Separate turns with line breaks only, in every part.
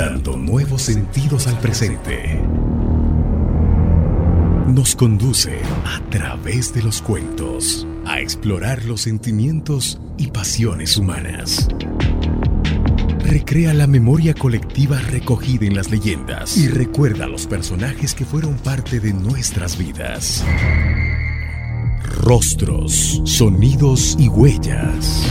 dando nuevos sentidos al presente. Nos conduce a través de los cuentos a explorar los sentimientos y pasiones humanas. Recrea la memoria colectiva recogida en las leyendas y recuerda los personajes que fueron parte de nuestras vidas. Rostros, sonidos y huellas.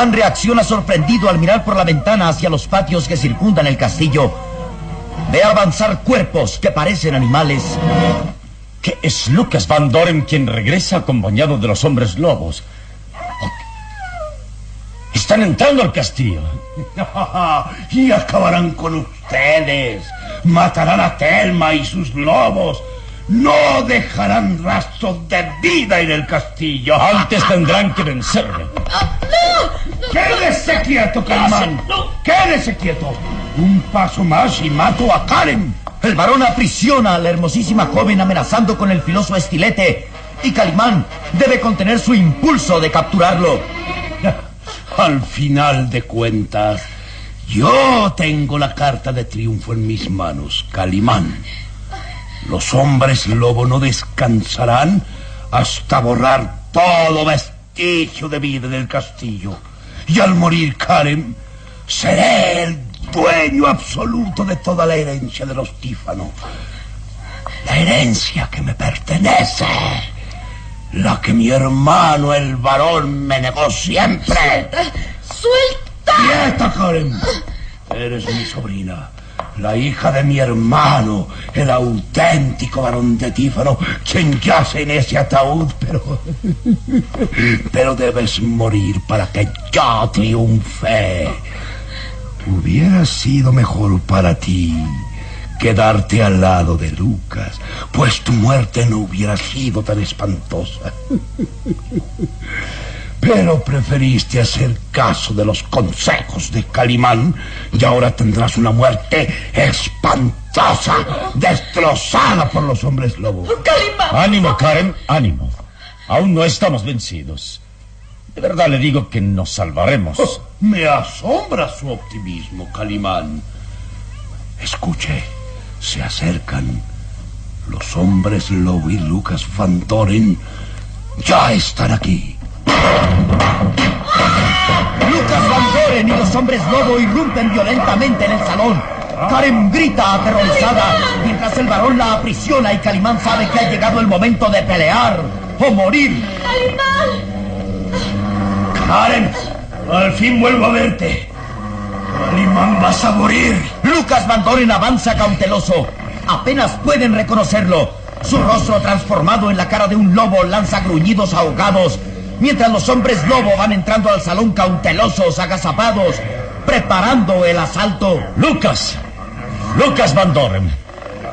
Calimán reacciona sorprendido al mirar por la ventana hacia los patios que circundan el castillo. Ve avanzar cuerpos que parecen animales.
Que es Lucas Van Doren quien regresa acompañado de los hombres lobos. Están entrando al castillo.
y acabarán con ustedes. Matarán a Telma y sus lobos. No dejarán rastros de vida en el castillo.
Antes tendrán que vencerme.
¡Quédese quieto, Calimán! ¡Quédese quieto! Un paso más y mato a Karen.
El varón aprisiona a la hermosísima joven amenazando con el filoso estilete. Y Calimán debe contener su impulso de capturarlo.
Al final de cuentas, yo tengo la carta de triunfo en mis manos, Calimán. Los hombres lobo no descansarán hasta borrar todo vestigio de vida del castillo. Y al morir Karen, seré el dueño absoluto de toda la herencia de los Tífano. La herencia que me pertenece. La que mi hermano, el varón, me negó siempre.
¡Suelta!
¡Quieta, Karen! Eres mi sobrina. La hija de mi hermano, el auténtico varón de Tífano, quien yace en ese ataúd, pero. Pero debes morir para que yo triunfe. Hubiera sido mejor para ti quedarte al lado de Lucas, pues tu muerte no hubiera sido tan espantosa. Pero preferiste hacer caso de los consejos de Calimán y ahora tendrás una muerte espantosa, destrozada por los hombres lobos.
¡Calimán!
Ánimo, Karen, ánimo. Aún no estamos vencidos. De verdad le digo que nos salvaremos.
Oh, me asombra su optimismo, Calimán. Escuche, se acercan. Los hombres lobo y Lucas Van Doren ya están aquí.
Lucas Van Doren y los hombres lobo irrumpen violentamente en el salón. Karen grita aterrorizada mientras el varón la aprisiona y Calimán sabe que ha llegado el momento de pelear o morir.
Karen, al fin vuelvo a verte. Calimán vas a morir.
Lucas Van Doren avanza cauteloso. Apenas pueden reconocerlo. Su rostro transformado en la cara de un lobo lanza gruñidos ahogados, mientras los hombres lobo van entrando al salón cautelosos, agazapados, preparando el asalto.
Lucas, Lucas Van Doren,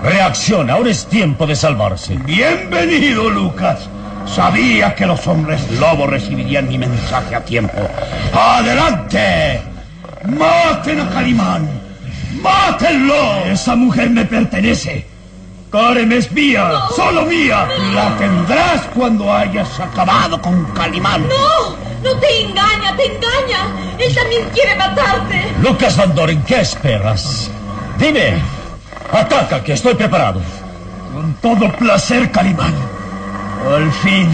reacciona, ahora es tiempo de salvarse.
Bienvenido, Lucas. Sabía que los hombres lobo recibirían mi mensaje a tiempo. ¡Adelante! ¡Maten a Calimán! ¡Mátenlo! Esa mujer me pertenece. Karen es mía, solo mía. La tendrás cuando hayas acabado con Calimán.
¡No! ¡No te engaña, te engaña! Él también quiere matarte.
Lucas Van Doren, ¿qué esperas? Dime, ataca, que estoy preparado.
Con todo placer, Calimán. Al fin,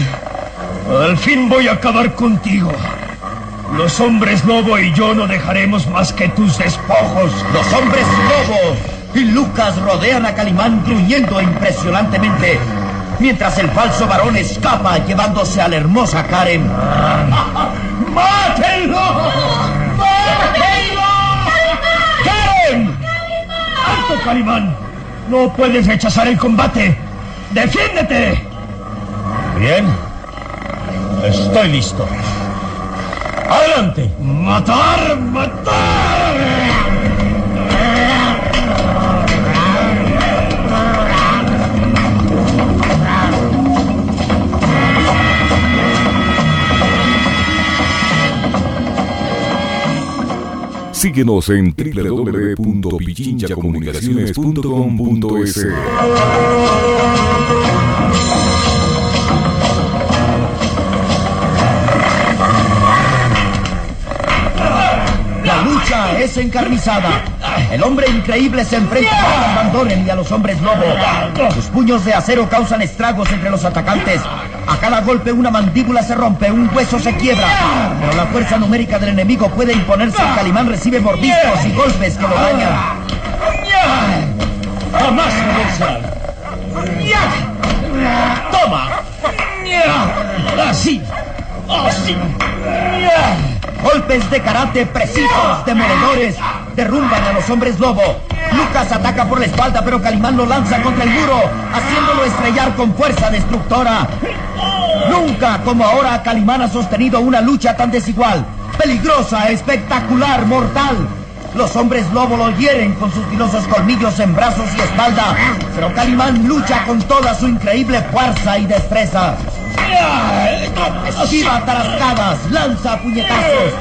al fin voy a acabar contigo. Los hombres lobo y yo no dejaremos más que tus despojos.
Los hombres lobo y Lucas rodean a Calimán gruñendo impresionantemente, mientras el falso varón escapa llevándose a la hermosa Karen.
¡Mátenlo! ¡Mátenlo! ¡Karen! ¡Alto, Calimán! No puedes rechazar el combate. ¡Defiéndete!
Bien, estoy listo. ¡Adelante!
¡Matar! ¡Matar!
Síguenos en www.pichinchacomunicaciones.com.es.
La lucha es encarnizada. El hombre increíble se enfrenta a Lucas Van Doren y a los hombres lobo. Sus puños de acero causan estragos entre los atacantes. A cada golpe una mandíbula se rompe, un hueso se quiebra. Pero la fuerza numérica del enemigo puede imponerse y Calimán recibe mordiscos y golpes que lo dañan.
¡Jamás! ¡Toma! ¡Así! ¡Así!
Golpes de karate precisos, demoledores, derrumban a los hombres lobo. Lucas ataca por la espalda, pero Calimán lo lanza contra el muro, haciéndolo estrellar con fuerza destructora. Nunca como ahora Calimán ha sostenido una lucha tan desigual, peligrosa, espectacular, mortal. Los hombres lobo lo hieren con sus filosos colmillos en brazos y espalda, pero Calimán lucha con toda su increíble fuerza y destreza. Esquiva tarascadas, lanza puñetazos,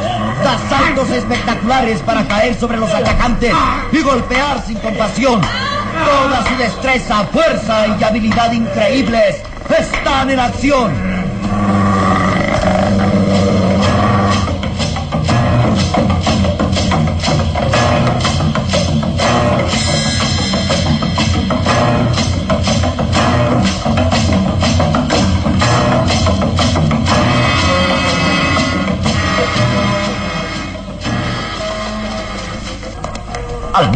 da saltos espectaculares para caer sobre los atacantes y golpear sin compasión. Toda su destreza, fuerza y habilidad increíbles están en acción.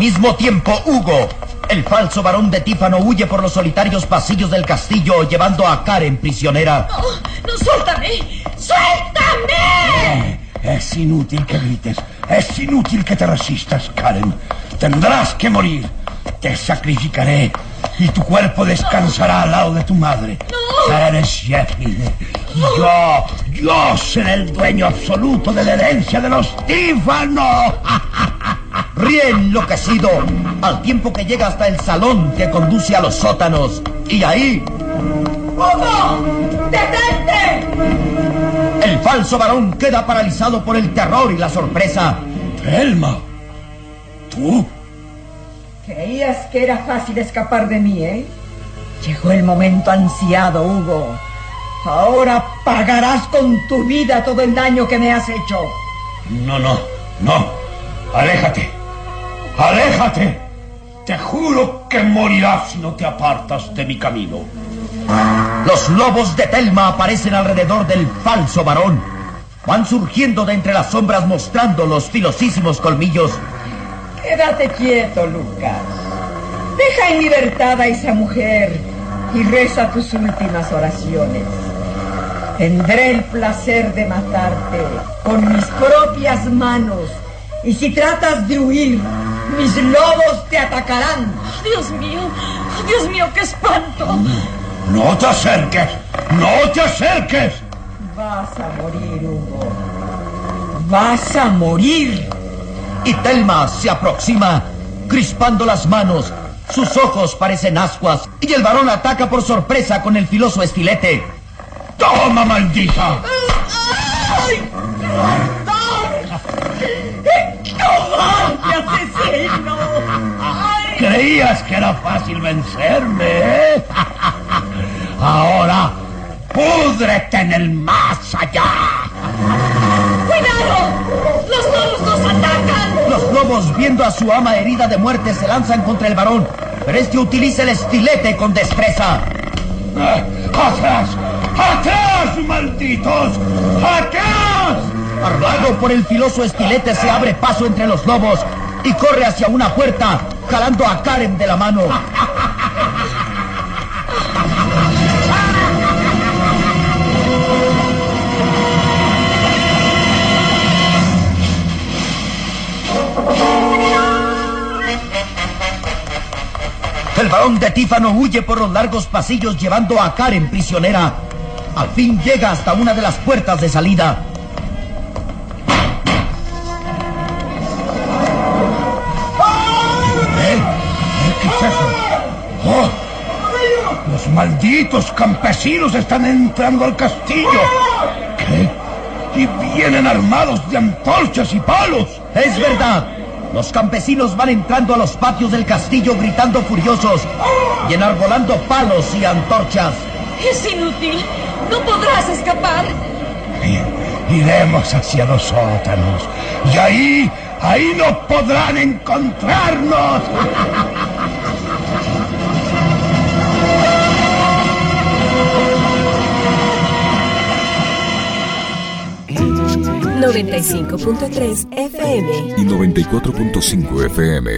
Mismo tiempo, Hugo, el falso varón de Tífano, huye por los solitarios pasillos del castillo llevando a Karen prisionera.
No, no, suéltame. ¡Suéltame!
Es inútil que grites. Es inútil que te resistas, Karen. Tendrás que morir. Te sacrificaré y tu cuerpo descansará al lado de tu madre. Eres Sheffield. Yo, yo seré el dueño absoluto de la herencia de los Tífano.
Ríe enloquecido, al tiempo que llega hasta el salón que conduce a los sótanos. Y ahí,
¡Hugo! ¡Detente!
el falso varón queda paralizado por el terror y la sorpresa.
Elma, tú.
Creías que era fácil escapar de mí, ¿eh? Llegó el momento ansiado, Hugo. Ahora pagarás con tu vida todo el daño que me has hecho.
No, no, no. Aléjate. Aléjate. Te juro que morirás si no te apartas de mi camino.
Los lobos de Telma aparecen alrededor del falso varón. van surgiendo de entre las sombras mostrando los filosísimos colmillos.
Quédate quieto, Lucas. Deja en libertad a esa mujer y reza tus últimas oraciones. Tendré el placer de matarte con mis propias manos. Y si tratas de huir, mis lobos te atacarán.
Dios mío, Dios mío, qué espanto.
No te acerques, no te acerques.
Vas a morir, Hugo. Vas a morir.
Y Telma se aproxima, crispando las manos. Sus ojos parecen ascuas y el varón ataca por sorpresa con el filoso estilete.
¡Toma, maldita!
¡Ay! ¡Cobarde asesino! ¡Ay!
¿Creías que era fácil vencerme, eh? Ahora, púdrete en el más allá.
¡Cuidado! ¡Los lobos nos atacan!
Los lobos, viendo a su ama herida de muerte, se lanzan contra el varón, pero este utiliza el estilete con destreza.
Eh, ¡Atrás! ¡Atrás, malditos! ¡Atrás!
Armado por el filoso estilete, se abre paso entre los lobos y corre hacia una puerta, jalando a Karen de la mano. El varón de Tífano huye por los largos pasillos llevando a Karen prisionera. Al fin llega hasta una de las puertas de salida.
Malditos campesinos están entrando al castillo. ¿Qué? Y vienen armados de antorchas y palos.
Es verdad. Los campesinos van entrando a los patios del castillo gritando furiosos y enarbolando palos y antorchas.
Es inútil. No podrás escapar.
Iremos hacia los sótanos. Y ahí, ahí no podrán encontrarnos.
95.3 FM.
y 94.5 FM.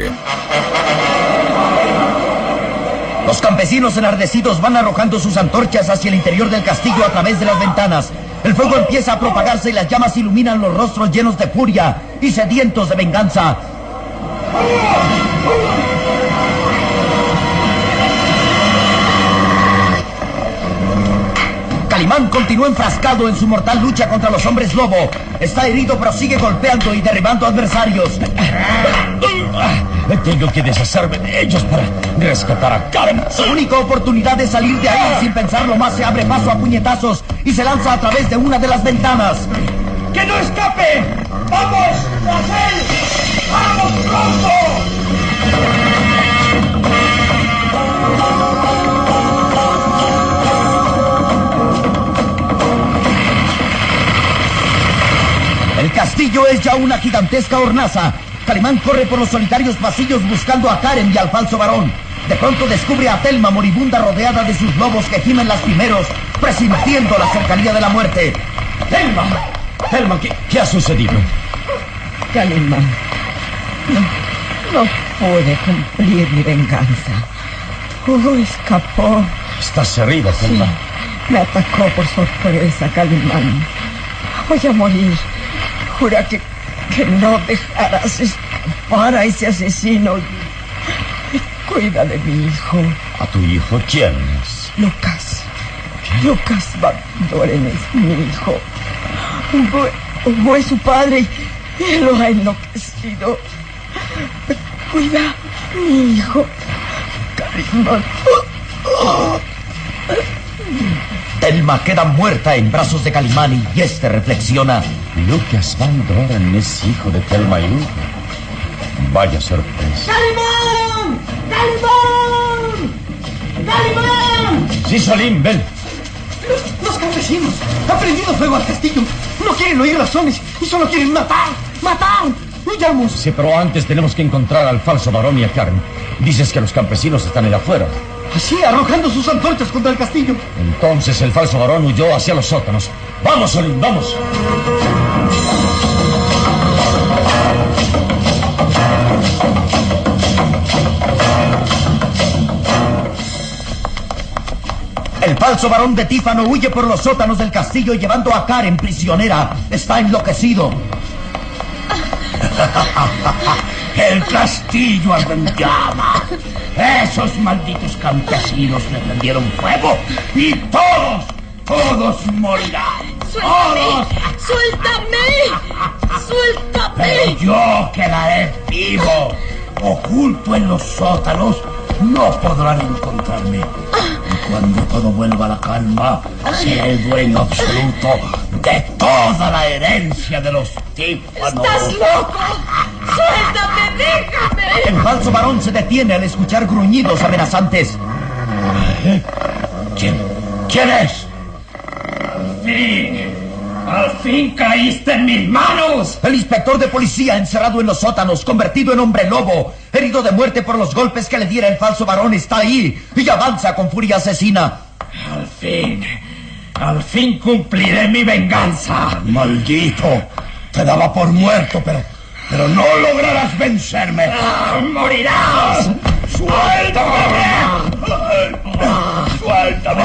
Los campesinos enardecidos van arrojando sus antorchas hacia el interior del castillo a través de las ventanas. El fuego empieza a propagarse y las llamas iluminan los rostros llenos de furia y sedientos de venganza. Calimán continúa enfrascado en su mortal lucha contra los hombres lobo. Está herido, pero sigue golpeando y derribando adversarios.
Tengo que deshacerme de ellos para rescatar a Karen.
Su única oportunidad de salir de ahí sin pensarlo más se abre paso a puñetazos y se lanza a través de una de las ventanas.
¡Que no escape! ¡Vamos, Rachel! ¡Vamos pronto!
Castillo es ya una gigantesca hornaza. Calimán corre por los solitarios pasillos buscando a Karen y al falso varón. De pronto descubre a Telma moribunda rodeada de sus lobos que gimen lastimeros, presintiendo la cercanía de la muerte.
¡Telma! Telma, ¿qué, qué ha sucedido?
Calimán, no, no pude cumplir mi venganza. Hugo escapó.
Estás herida,
Sí,
Telma.
me atacó por sorpresa, Calimán. Voy a morir. Jura que, no dejarás escapar a ese asesino. Cuida de mi hijo,
¿A tu hijo quién es?
Lucas. Lucas Van Doren es mi hijo. Hugo, Hugo es su padre y él lo ha enloquecido. Cuida mi hijo. Calimán.
Telma queda muerta en brazos de Calimán y este reflexiona.
Lucas Van Doren es hijo de Telma y. Vaya sorpresa.
¡Calimán! ¡Calimán! ¡Calimán!
Sí, Salim, ven.
Los campesinos han prendido fuego al castillo. No quieren oír razones y solo quieren matar, matar. Huyamos.
Sí, pero antes tenemos que encontrar al falso varón y a Karen. Dices que los campesinos están allá afuera.
Así, arrojando sus antorchas contra el castillo.
Entonces el falso varón huyó hacia los sótanos. ¡Vamos, Solín, vamos!
El falso varón de Tífano huye por los sótanos del castillo llevando a Karen prisionera. Está enloquecido.
El castillo llamas. Esos malditos campesinos le prendieron fuego y todos, todos morirán. ¡Todos!
¡Suéltame! ¡Suéltame!
Pero yo quedaré vivo. Oculto en los sótanos. No podrán encontrarme. Y cuando todo vuelva a la calma, seré el dueño absoluto de toda la herencia de los tímpanos.
¡Estás loco! ¡Suéltame! ¡Déjame!
El falso varón se detiene al escuchar gruñidos amenazantes.
¿Quién? ¿Quién es?
fin! ¡Al fin caíste en mis manos!
El inspector de policía encerrado en los sótanos, convertido en hombre lobo, herido de muerte por los golpes que le diera el falso varón, está ahí y avanza con furia asesina.
Al fin, al fin cumpliré mi venganza.
Maldito. Te daba por muerto, pero, pero no lograrás vencerme.
Ah, ¡Morirás!
¡Suéltame! ¡Suéltame!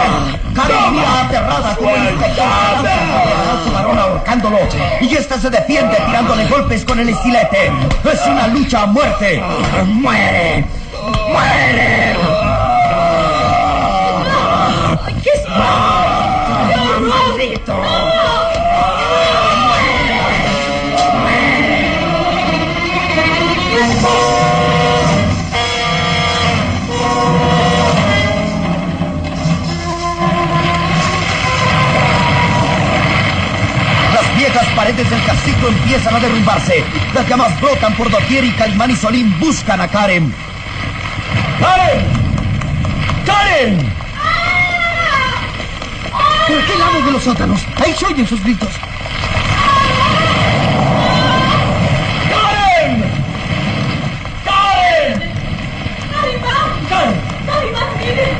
Karen mira aterrada falso varón ahorcándolo y esta se defiende tirándole golpes con el estilete. Es una lucha a muerte.
¡Muere! ¡Muere!
¿Qué?
¡Maldito!
Paredes del castillo empiezan a derrumbarse. Las llamas brotan por doquier y Calimán y Solín buscan a Karen. ¡Karen! ¡Karen!
¿Por qué lado de los sótanos? Ahí se oyen sus gritos.
¡Karen! ¡Karen!
¡Calimán!
¡Karen!
¡Calimán, mire!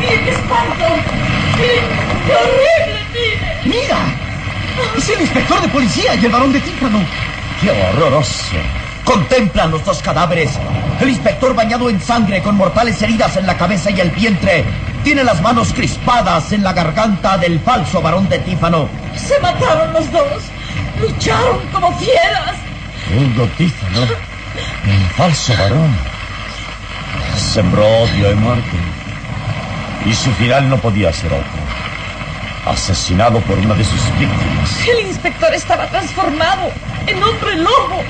¡Mire qué qué horrible!
¡Mira! Es el inspector de policía y el varón de Tífano.
¡Qué horroroso! Contemplan los dos cadáveres. El inspector bañado en sangre con mortales heridas en la cabeza y el vientre. Tiene las manos crispadas en la garganta del falso varón de Tífano.
Se mataron los dos. Lucharon como fieras.
Hugo Tífano, el falso varón, sembró odio y muerte. Y su final no podía ser otro. Asesinado por una de sus víctimas.
El inspector estaba transformado en hombre lobo.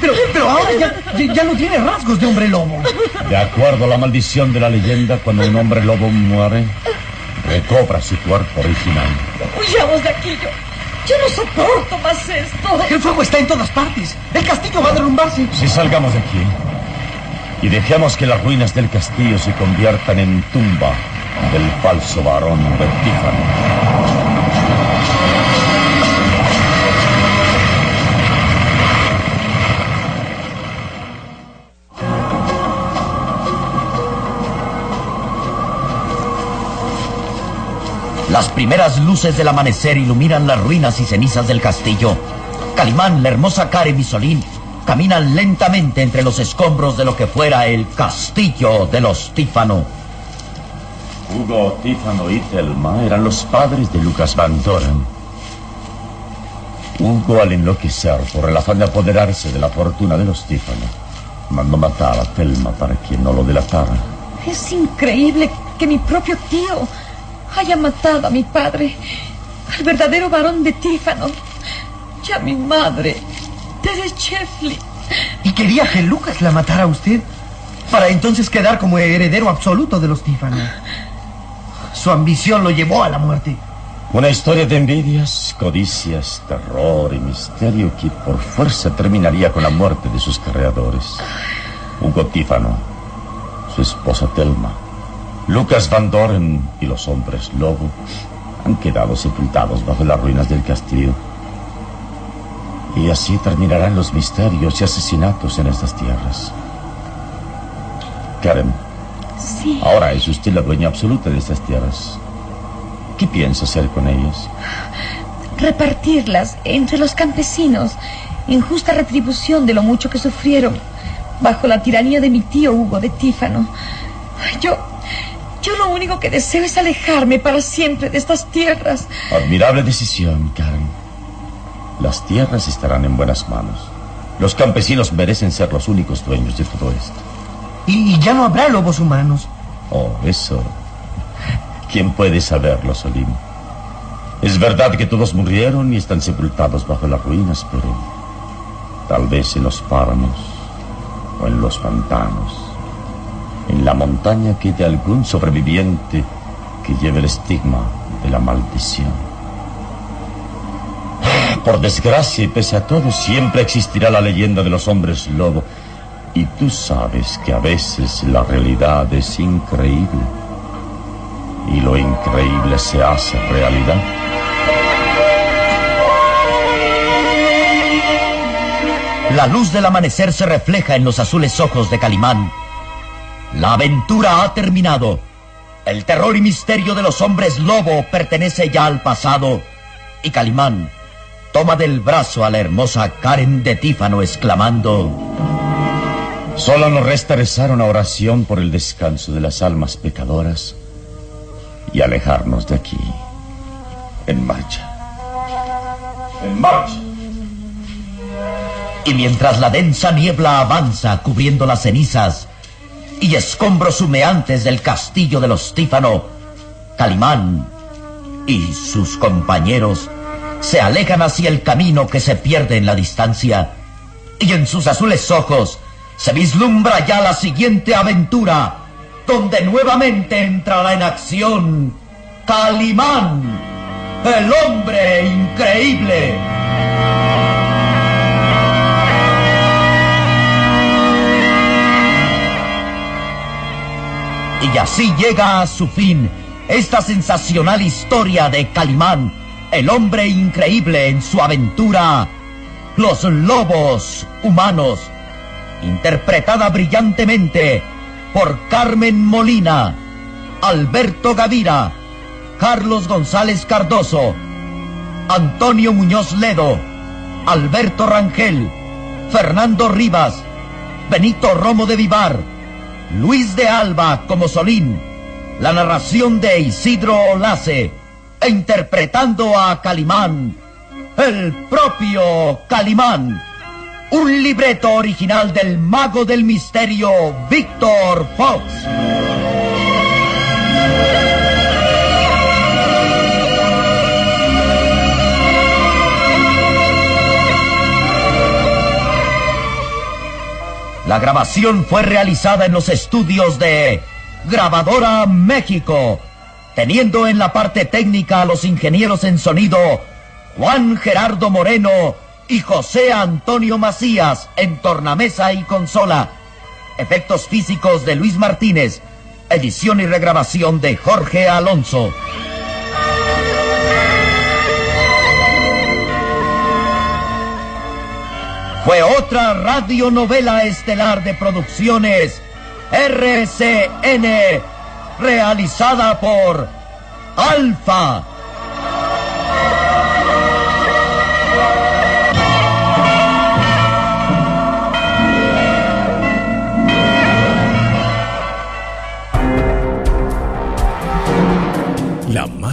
Pero, pero ahora ya, ya- ya no tiene rasgos de hombre lobo.
De acuerdo a la maldición de la leyenda, cuando un hombre lobo muere, recobra su cuerpo original.
Huyamos de aquí. Yo, yo no soporto más esto.
El fuego está en todas partes. El castillo va a derrumbarse.
Si salgamos de aquí y dejemos que las ruinas del castillo se conviertan en tumba del falso varón de Tífano.
Las primeras luces del amanecer iluminan las ruinas y cenizas del castillo. Calimán, la hermosa Karen y Solín caminan lentamente entre los escombros de lo que fuera el castillo de los Tífano.
Hugo, Tífano y Telma eran los padres de Lucas Van Doren. Hugo, al enloquecer por el afán de apoderarse de la fortuna de los Tífano, mandó matar a Telma para que no lo delatara.
Es increíble que mi propio tío haya matado a mi padre, al verdadero varón de Tífano, y a mi madre, Tere Chefli.
Y quería que Lucas la matara a usted para entonces quedar como heredero absoluto de los Tífano. Su ambición lo llevó a la muerte.
Una historia de envidias, codicias, terror y misterio que por fuerza terminaría con la muerte de sus creadores. Hugo Tífano, su esposa Telma, Lucas Van Doren y los hombres lobo han quedado sepultados bajo las ruinas del castillo. Y así terminarán los misterios y asesinatos en estas tierras. Karen,
Sí.
Ahora es usted la dueña absoluta de estas tierras. ¿Qué piensa hacer con ellas?
Repartirlas entre los campesinos en justa retribución de lo mucho que sufrieron bajo la tiranía de mi tío Hugo de Tífano. Yo, yo lo único que deseo es alejarme para siempre de estas tierras.
Admirable decisión, Karen. Las tierras estarán en buenas manos. Los campesinos merecen ser los únicos dueños de todo esto.
Y, ya no habrá lobos humanos.
Oh, eso. ¿Quién puede saberlo, Solim? Es verdad que todos murieron y están sepultados bajo las ruinas, pero tal vez en los páramos o en los pantanos, en la montaña quede algún sobreviviente que lleve el estigma de la maldición. Por desgracia y pese a todo, siempre existirá la leyenda de los hombres lobo. Y tú sabes que a veces la realidad es increíble. Y lo increíble se hace realidad.
La luz del amanecer se refleja en los azules ojos de Calimán. La aventura ha terminado. El terror y misterio de los hombres lobo pertenece ya al pasado. Y Calimán toma del brazo a la hermosa Karen de Tífano exclamando...
Solo nos resta rezar una oración por el descanso de las almas pecadoras y alejarnos de aquí. En marcha. En marcha.
Y mientras la densa niebla avanza cubriendo las cenizas y escombros humeantes del castillo de los Tífano, Calimán y sus compañeros se alejan hacia el camino que se pierde en la distancia y en sus azules ojos se vislumbra ya la siguiente aventura donde nuevamente entrará en acción Calimán, el hombre increíble. Y así llega a su fin esta sensacional historia de Calimán, el hombre increíble en su aventura, Los Lobos Humanos, interpretada brillantemente por Carmen Molina, Alberto Gavira, Carlos González Cardoso, Antonio Muñoz Ledo, Alberto Rangel, Fernando Rivas, Benito Romo de Vivar, Luis de Alba como Solín, la narración de Isidro Olace, e interpretando a Calimán, el propio Calimán, un libreto original del mago del misterio Víctor Fox. La grabación fue realizada en los estudios de Grabadora México, teniendo en la parte técnica a los ingenieros en sonido Juan Gerardo Moreno y José Antonio Macías en tornamesa y consola. Efectos físicos de Luis Martínez. Edición y regrabación de Jorge Alonso. Fue otra radionovela estelar de producciones RCN realizada por Alfa.